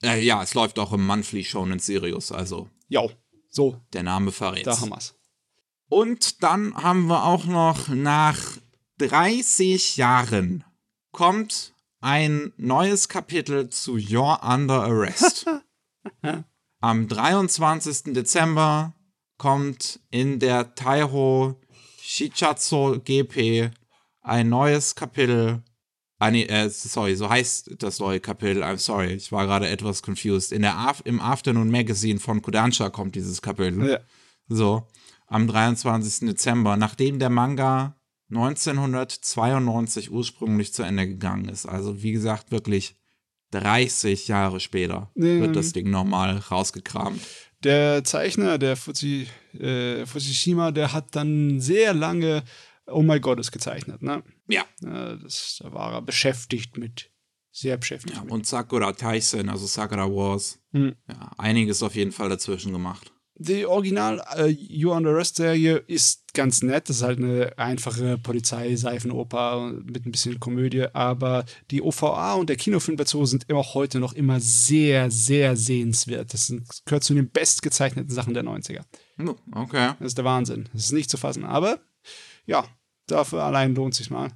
ja. Äh, ja, es läuft auch im Monthly Shonen Sirius, also Ja, so, der Name verrät. da haben wir's. Und dann haben wir auch noch nach 30 Jahren kommt ein neues Kapitel zu You're Under Arrest. *laughs* Am 23. Dezember kommt in der Taiho Shichatsu GP ein neues Kapitel. Ah, nee, äh, sorry, so heißt das neue Kapitel. I'm sorry, ich war gerade etwas confused. In der Af Im Afternoon Magazine von Kodansha kommt dieses Kapitel. Ja. So, am 23. Dezember, nachdem der Manga 1992 ursprünglich zu Ende gegangen ist. Also, wie gesagt, wirklich 30 Jahre später Ja. wird das Ding nochmal rausgekramt. Der Zeichner, der Fuji, äh, Fujishima, der hat dann sehr lange Oh My Goddess gezeichnet. Ne? Ja. Ja, das, da war er beschäftigt mit. Sehr beschäftigt ja mit. und Sakura Tyson, also Sakura Wars. Hm. Ja, einiges auf jeden Fall dazwischen gemacht. Die Original äh, You on the Rest Serie ist ganz nett. Das ist halt eine einfache Polizeiseifenoper mit ein bisschen Komödie. Aber die OVA und der Kinofilm dazu sind immer heute noch immer sehr, sehr sehenswert. Das sind, gehört zu den bestgezeichneten Sachen der 90er. Oh, Okay. Das ist der Wahnsinn. Das ist nicht zu fassen. Aber ja, dafür allein lohnt sich mal.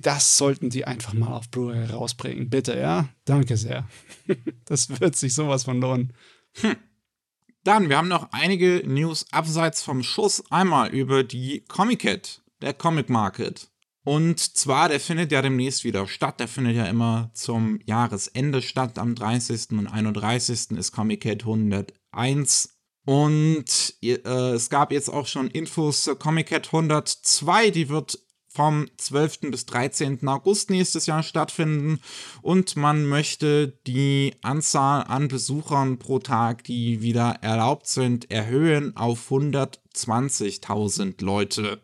Das sollten die einfach mal auf Blu-ray rausbringen. Bitte, ja? Danke sehr. *laughs* Das wird sich sowas von lohnen. Dann, wir haben noch einige News abseits vom Schuss. Einmal über die Comic-Cat, der Comic Market. Und zwar, der findet ja demnächst wieder statt. Der findet ja immer zum Jahresende statt. Am 30. und 31. ist Comic-Cat 101. Und äh, es gab jetzt auch schon Infos zur Comic-Cat 102. Die wird vom 12. bis 13. August nächstes Jahr stattfinden. Und man möchte die Anzahl an Besuchern pro Tag, die wieder erlaubt sind, erhöhen auf 120.000 Leute.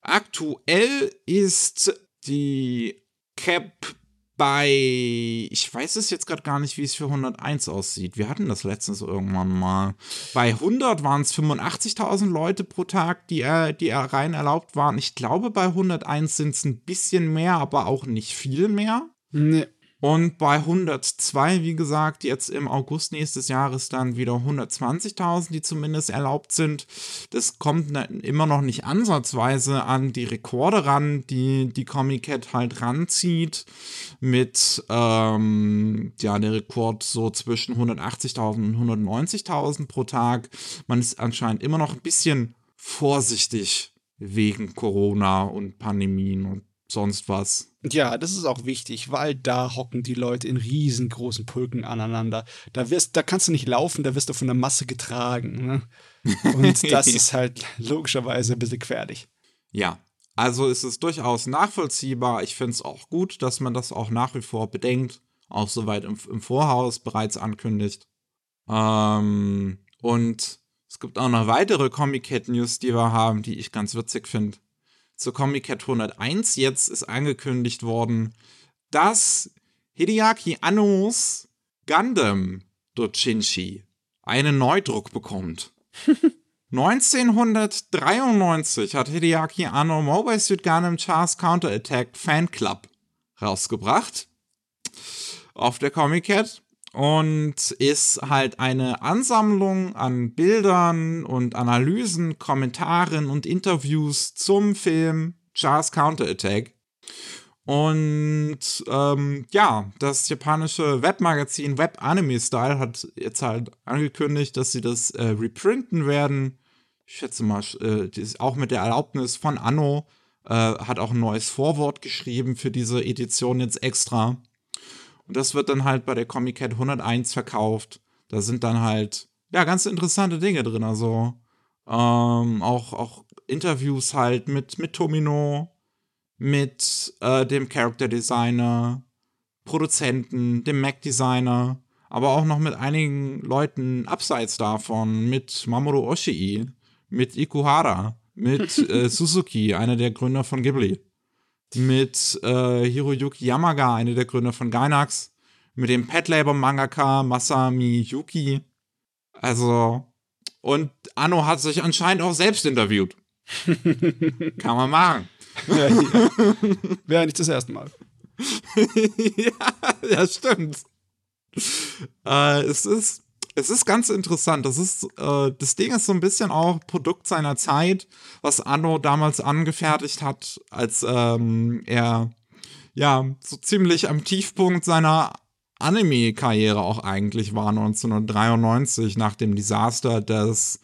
Aktuell ist die Cap bei, ich weiß es jetzt gerade gar nicht, wie es für 101 aussieht. Wir hatten das letztens irgendwann mal. Bei 100 waren es 85.000 Leute pro Tag, die, äh, die rein erlaubt waren. Ich glaube, bei 101 sind es ein bisschen mehr, aber auch nicht viel mehr. Nee. Und bei 102, wie gesagt, jetzt im August nächstes Jahres dann wieder 120.000, die zumindest erlaubt sind. Das kommt ne- immer noch nicht ansatzweise an die Rekorde ran, die die Comic Cat halt ranzieht. Mit, ähm, ja, der Rekord so zwischen 180.000 und 190.000 pro Tag. Man ist anscheinend immer noch ein bisschen vorsichtig wegen Corona und Pandemien und sonst was. Ja, das ist auch wichtig, weil da hocken die Leute in riesengroßen Pulken aneinander. Da, wirst, da kannst du nicht laufen, da wirst du von der Masse getragen. Ne? Und *laughs* das ist halt logischerweise ein bisschen gefährlich. Ja, also ist es durchaus nachvollziehbar. Ich finde es auch gut, dass man das auch nach wie vor bedenkt, auch soweit im, im Vorhaus bereits ankündigt. Ähm, und es gibt auch noch weitere Comic Cat News, die wir haben, die ich ganz witzig finde. Zur Comic Cat 101 jetzt ist angekündigt worden, dass Hideaki Annos Gundam Dojinshi einen Neudruck bekommt. *laughs* 1993 hat Hideaki Anno Mobile Suit Gundam Char's Counter Attack Fan Club rausgebracht auf der Comic Cat und ist halt eine Ansammlung an Bildern und Analysen, Kommentaren und Interviews zum Film Char's Counter Attack. Und ähm, ja, das japanische Webmagazin Web Anime Style hat jetzt halt angekündigt, dass sie das äh, reprinten werden. Ich schätze mal, äh, auch mit der Erlaubnis von Anno äh, hat auch ein neues Vorwort geschrieben für diese Edition jetzt extra. Und das wird dann halt bei der Comic Cat 101 verkauft. Da sind dann halt, ja, ganz interessante Dinge drin. Also ähm, auch, auch Interviews halt mit, mit Tomino, mit äh, dem Character Designer, Produzenten, dem Mac Designer, aber auch noch mit einigen Leuten abseits davon, mit Mamoru Oshii, mit Ikuhara, mit *laughs* äh, Suzuki, einer der Gründer von Ghibli, mit äh, Hiroyuki Yamaga, einer der Gründer von Gainax, mit dem Pet Labor Mangaka Masami Yuki. Also, und Anno hat sich anscheinend auch selbst interviewt. *laughs* Kann man machen. Ja, ja. Wäre nicht das erste Mal. *laughs* ja, ja, stimmt. Äh, es ist, es ist ganz interessant. Das ist, äh, das Ding ist so ein bisschen auch Produkt seiner Zeit, was Anno damals angefertigt hat, als ähm, er ja so ziemlich am Tiefpunkt seiner Anime-Karriere auch eigentlich war 1993 nach dem Desaster, das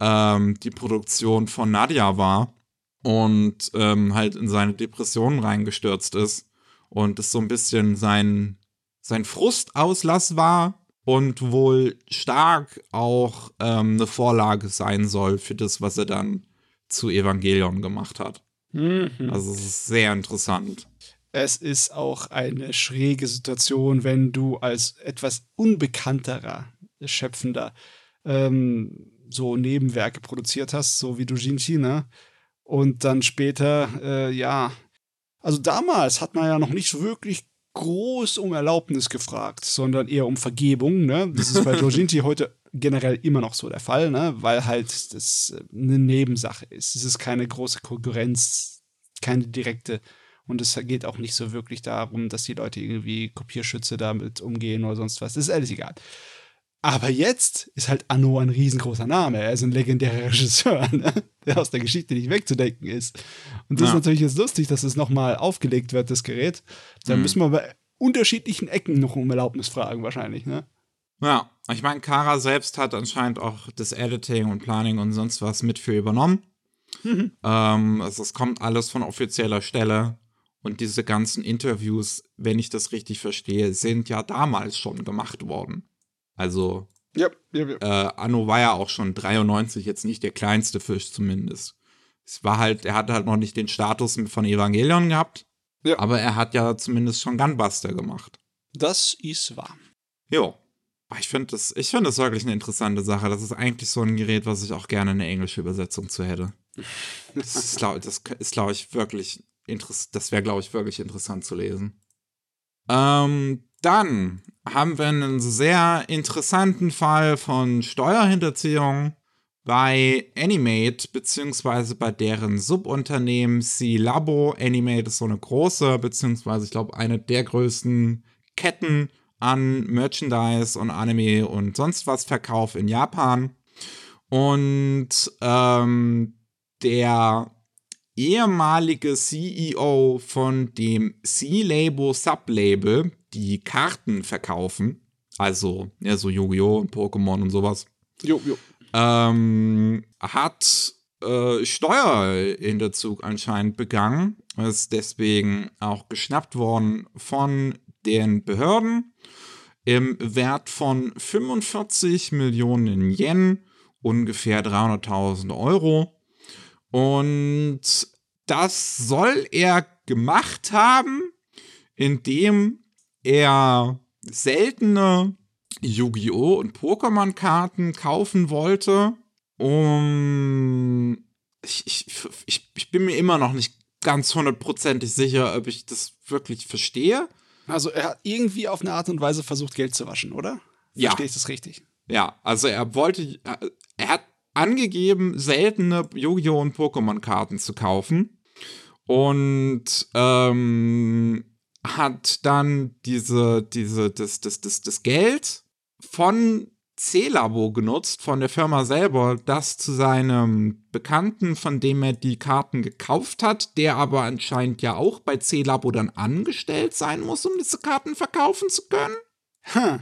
ähm, die Produktion von Nadia war. und ähm, halt in seine Depressionen reingestürzt ist und es so ein bisschen sein, sein Frustauslass war und wohl stark auch ähm, eine Vorlage sein soll für das, was er dann zu Evangelion gemacht hat. Mhm. Also es ist sehr interessant. Es ist auch eine schräge Situation, wenn du als etwas unbekannterer Schöpfender ähm, so Nebenwerke produziert hast, so wie du Jinchi, ne? Und dann später, äh, ja, also damals hat man ja noch nicht wirklich groß um Erlaubnis gefragt, sondern eher um Vergebung, ne? Das ist bei *laughs* Jinchi heute generell immer noch so der Fall, ne? Weil halt das äh, eine Nebensache ist. Es ist keine große Konkurrenz, keine direkte. Und es geht auch nicht so wirklich darum, dass die Leute irgendwie Kopierschütze damit umgehen oder sonst was. Das ist alles egal. Aber jetzt ist halt Anno ein riesengroßer Name. Er ist ein legendärer Regisseur, *laughs* ne? der aus der Geschichte nicht wegzudenken ist. Und das Ja. ist natürlich jetzt lustig, dass es nochmal aufgelegt wird, das Gerät. Da Mhm. müssen wir bei unterschiedlichen Ecken noch um Erlaubnis fragen, wahrscheinlich. Ne? Ja, ich meine, Kara selbst hat anscheinend auch das Editing und Planning und sonst was mit für übernommen. Ähm, also es kommt alles von offizieller Stelle. Und diese ganzen Interviews, wenn ich das richtig verstehe, sind ja damals schon gemacht worden. Also Ja, ja, ja. äh, Anno war ja auch schon 93 jetzt nicht der kleinste Fisch zumindest. Es war halt, er hatte halt noch nicht den Status von Evangelion gehabt. Ja. Aber er hat ja zumindest schon Gunbuster gemacht. Das ist wahr. Jo. Aber Ich finde das, ich finde das wirklich eine interessante Sache. Das ist eigentlich so ein Gerät, was ich auch gerne eine englische Übersetzung zu hätte. *laughs* Das ist, glaube glaub ich, wirklich interessant. Das wäre, glaube ich, wirklich interessant zu lesen. Ähm, dann haben wir einen sehr interessanten Fall von Steuerhinterziehung bei Animate, beziehungsweise bei deren Subunternehmen C-Labo. Animate ist so eine große, beziehungsweise ich glaube eine der größten Ketten an Merchandise und Anime und sonst was Verkauf in Japan. Und ähm, der ehemalige CEO von dem C-Labo Sublabel, die Karten verkaufen, also ja, so Yu-Gi-Oh! und Pokémon und sowas, Jo, jo. ähm, hat äh, Steuerhinterzug anscheinend begangen, ist deswegen auch geschnappt worden von den Behörden im Wert von 45 Millionen Yen, ungefähr 300.000 Euro. Und das soll er gemacht haben, indem er seltene Yu-Gi-Oh! und Pokémon-Karten kaufen wollte, um. Ich, ich, ich, ich bin mir immer noch nicht ganz hundertprozentig sicher, ob ich das wirklich verstehe. Also er hat irgendwie auf eine Art und Weise versucht, Geld zu waschen, oder? Ja. Verstehe ich das richtig? Ja, also er wollte, er hat angegeben, seltene Yu-Gi-Oh! und Pokémon-Karten zu kaufen. Und ähm, hat dann diese, diese, das, das, das, das Geld von C-Labo genutzt, von der Firma selber, das zu seinem Bekannten, von dem er die Karten gekauft hat, der aber anscheinend ja auch bei C-Labo dann angestellt sein muss, um diese Karten verkaufen zu können. Hm.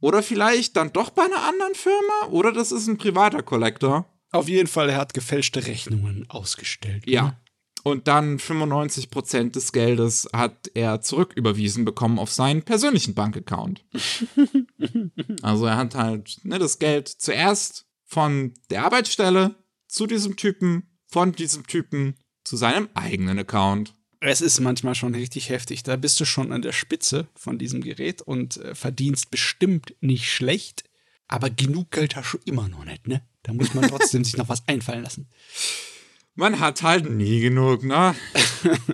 Oder vielleicht dann doch bei einer anderen Firma? Oder das ist ein privater Collector? Auf jeden Fall, er hat gefälschte Rechnungen ausgestellt. ne? Und dann 95% des Geldes hat er zurücküberwiesen bekommen auf seinen persönlichen Bankaccount. *laughs* also er hat halt ne, das Geld zuerst von der Arbeitsstelle zu diesem Typen, von diesem Typen zu seinem eigenen Account. Es ist manchmal schon richtig heftig. Da bist du schon an der Spitze von diesem Gerät und äh, verdienst bestimmt nicht schlecht. Aber genug Geld hast du immer noch nicht, ne? Da muss man trotzdem *laughs* sich noch was einfallen lassen. Man hat halt nie genug, ne?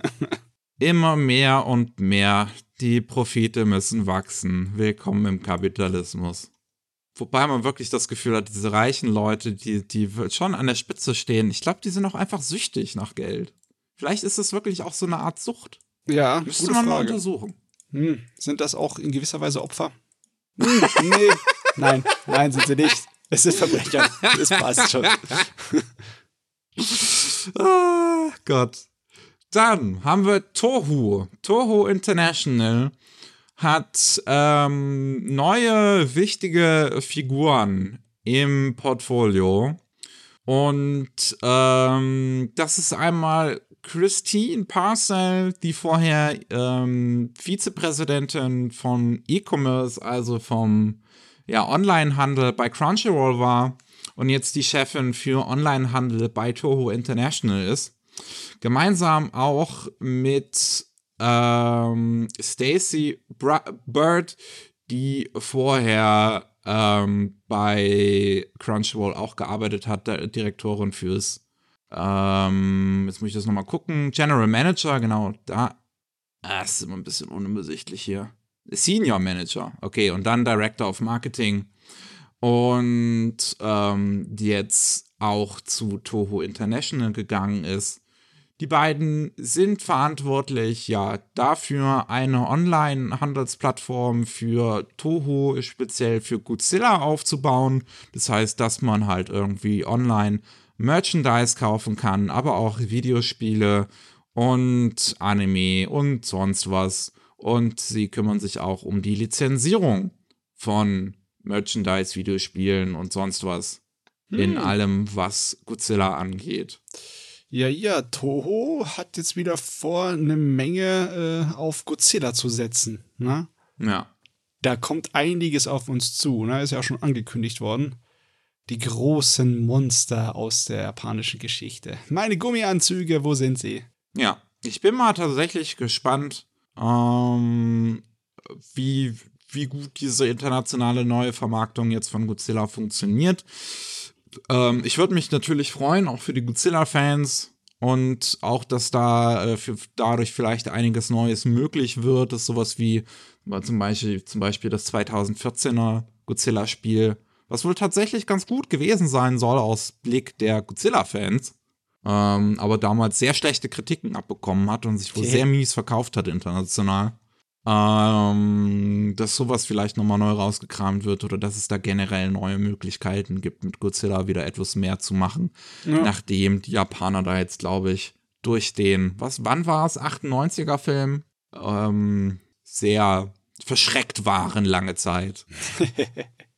*laughs* Immer mehr und mehr. Die Profite müssen wachsen. Willkommen im Kapitalismus. Wobei man wirklich das Gefühl hat, diese reichen Leute, die, die schon an der Spitze stehen, ich glaube, die sind auch einfach süchtig nach Geld. Vielleicht ist es wirklich auch so eine Art Sucht. Ja, Müsste gute man mal Frage. untersuchen. Hm, sind das auch in gewisser Weise Opfer? Hm, nee. *laughs* Nein, nein, sind sie nicht. Es sind Verbrecher. Das passt schon. *laughs* Ah, Gott. Dann haben wir Tohu. Tohu International hat ähm, neue wichtige Figuren im Portfolio. Und ähm, das ist einmal Christine Parcell, die vorher ähm, Vizepräsidentin von E-Commerce, also vom ja, Onlinehandel bei Crunchyroll war und jetzt die Chefin für Onlinehandel bei Toho International ist. Gemeinsam auch mit ähm, Stacy Bird, die vorher ähm, bei Crunchyroll auch gearbeitet hat, Direktorin fürs, ähm, jetzt muss ich das nochmal gucken, General Manager, genau, da, ah, ist immer ein bisschen unübersichtlich hier. Senior Manager, okay, und dann Director of Marketing und ähm, jetzt auch zu Toho International gegangen ist. Die beiden sind verantwortlich ja dafür, eine Online-Handelsplattform für Toho, speziell für Godzilla aufzubauen. Das heißt, dass man halt irgendwie online Merchandise kaufen kann, aber auch Videospiele und Anime und sonst was. Und sie kümmern sich auch um die Lizenzierung von Merchandise, Videospielen und sonst was. Hm. In allem, was Godzilla angeht. Ja, ja, Toho hat jetzt wieder vor, eine Menge äh, auf Godzilla zu setzen. Ne? Ja. Da kommt einiges auf uns zu, ne? Ist ja auch schon angekündigt worden. Die großen Monster aus der japanischen Geschichte. Meine Gummianzüge, wo sind sie? Ja, ich bin mal tatsächlich gespannt, ähm, wie, wie gut diese internationale neue Vermarktung jetzt von Godzilla funktioniert. Ähm, ich würde mich natürlich freuen, auch für die Godzilla-Fans und auch, dass da äh, für, dadurch vielleicht einiges Neues möglich wird, dass sowas wie zum Beispiel, zum Beispiel das 2014er Godzilla-Spiel, was wohl tatsächlich ganz gut gewesen sein soll aus Blick der Godzilla-Fans, ähm, aber damals sehr schlechte Kritiken abbekommen hat und sich wohl okay. sehr mies verkauft hat international ähm, dass sowas vielleicht nochmal neu rausgekramt wird oder dass es da generell neue Möglichkeiten gibt, mit Godzilla wieder etwas mehr zu machen, ja. nachdem die Japaner da jetzt, glaube ich, durch den, was, wann war es, 98er Film, ähm, sehr verschreckt waren lange Zeit. *laughs*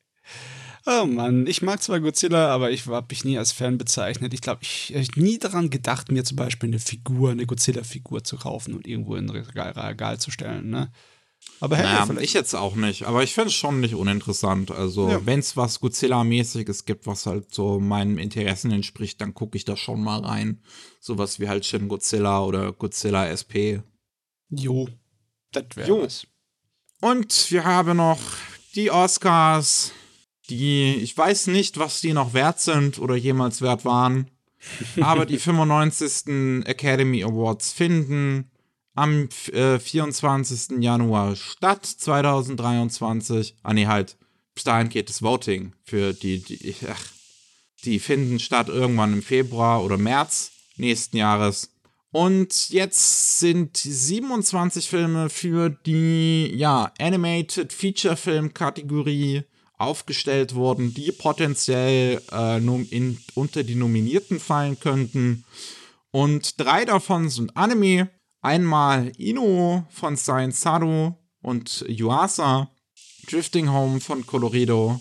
Oh Mann, ich mag zwar Godzilla, aber ich habe mich nie als Fan bezeichnet. Ich glaube, ich habe nie daran gedacht, mir zum Beispiel eine Figur, eine Godzilla-Figur zu kaufen und irgendwo in ein Regal, Regal zu stellen. Ne? Aber hey, naja, ich jetzt auch nicht. Aber ich finde es schon nicht uninteressant. Also, ja. wenn es was Godzilla-mäßiges gibt, was halt so meinen Interessen entspricht, dann gucke ich da schon mal rein. Sowas wie halt Shin Godzilla oder Godzilla SP. Jo, das wäre was. Und wir haben noch die Oscars die, ich weiß nicht, was die noch wert sind oder jemals wert waren, aber die *laughs* 95. Academy Awards finden am äh, 24. Januar statt, 2023. Ah, nee, halt, bis dahin geht das Voting für die, die, ach, die finden statt irgendwann im Februar oder März nächsten Jahres. Und jetzt sind 27 Filme für die, ja, Animated Feature Film Kategorie aufgestellt wurden, die potenziell äh, in, unter die Nominierten fallen könnten. Und drei davon sind Anime. Einmal Ino von Science Saru und Yuasa, Drifting Home von Colorido,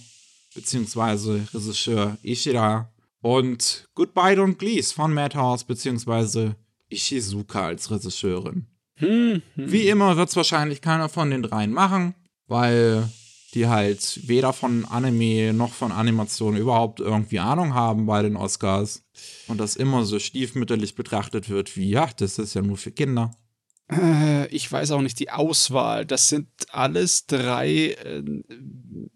beziehungsweise Regisseur Ishida und Goodbye Don't Please von Madhouse, beziehungsweise Ishizuka als Regisseurin. Hm, hm. Wie immer wird es wahrscheinlich keiner von den dreien machen, weil die halt weder von Anime noch von Animation überhaupt irgendwie Ahnung haben bei den Oscars und das immer so stiefmütterlich betrachtet wird wie, ja, das ist ja nur für Kinder. Äh, ich weiß auch nicht, die Auswahl, das sind alles drei äh,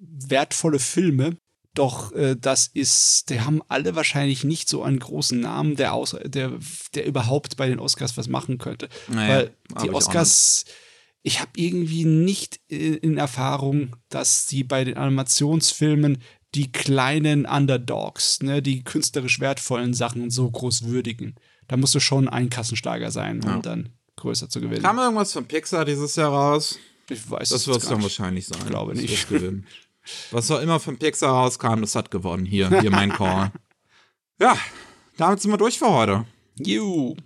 wertvolle Filme. Doch äh, das ist, die haben alle wahrscheinlich nicht so einen großen Namen, der, aus, der, der überhaupt bei den Oscars was machen könnte. Naja, Weil die Oscars, ich habe irgendwie nicht in Erfahrung, dass sie bei den Animationsfilmen die kleinen Underdogs, ne, die künstlerisch wertvollen Sachen so groß würdigen. Da musst du schon ein Kassenschlager sein, um ja. dann größer zu gewinnen. Kam irgendwas von Pixar dieses Jahr raus? Ich weiß Das wird es dann wahrscheinlich sein. Ich glaube nicht. *laughs* Was auch immer von Pixar rauskam, das hat gewonnen. Hier, hier mein *laughs* Call. ja, damit sind wir durch für heute. Juhu.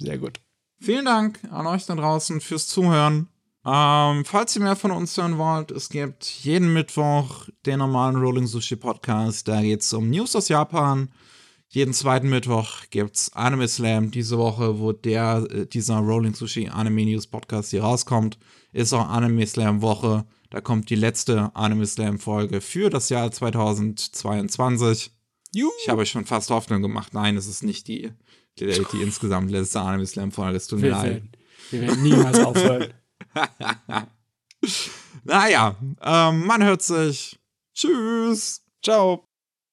Sehr gut. Vielen Dank an euch da draußen fürs Zuhören. Ähm, falls ihr mehr von uns hören wollt, es gibt jeden Mittwoch den normalen Rolling Sushi Podcast. Da geht es um News aus Japan. jeden zweiten Mittwoch gibt's Anime Slam. Diese Woche, wo der, äh, dieser Rolling Sushi Anime News Podcast hier rauskommt, ist auch Anime Slam Woche. Da kommt die letzte Anime Slam Folge für das Jahr 2022. Juhu. Ich habe schon fast Hoffnung gemacht. Nein, es ist nicht die, die, die insgesamt letzte Anime Slam Folge. Es tut mir Wir leid. werden, wir werden niemals aufhören. *laughs* *laughs* Naja, ähm, man hört sich. Tschüss. Ciao.